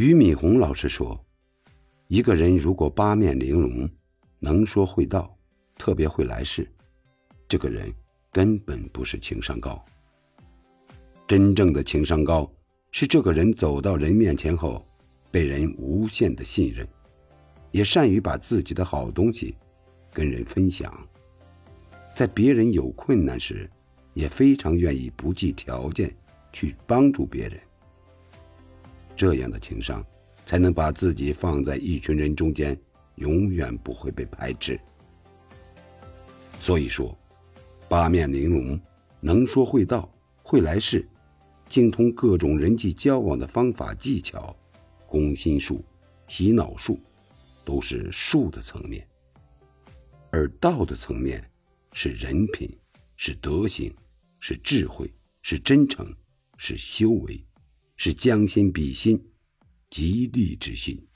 俞敏洪老师说：“一个人如果八面玲珑，能说会道，特别会来事，这个人根本不是情商高。真正的情商高，是这个人走到人面前后，被人无限的信任，也善于把自己的好东西跟人分享，在别人有困难时，也非常愿意不计条件去帮助别人。”这样的情商，才能把自己放在一群人中间，永远不会被排斥。所以说，八面玲珑，能说会道，会来事，精通各种人际交往的方法技巧，攻心术、洗脑术，都是术的层面；而道的层面，是人品，是德行，是智慧，是真诚，是修为。是将心比心，极利之心。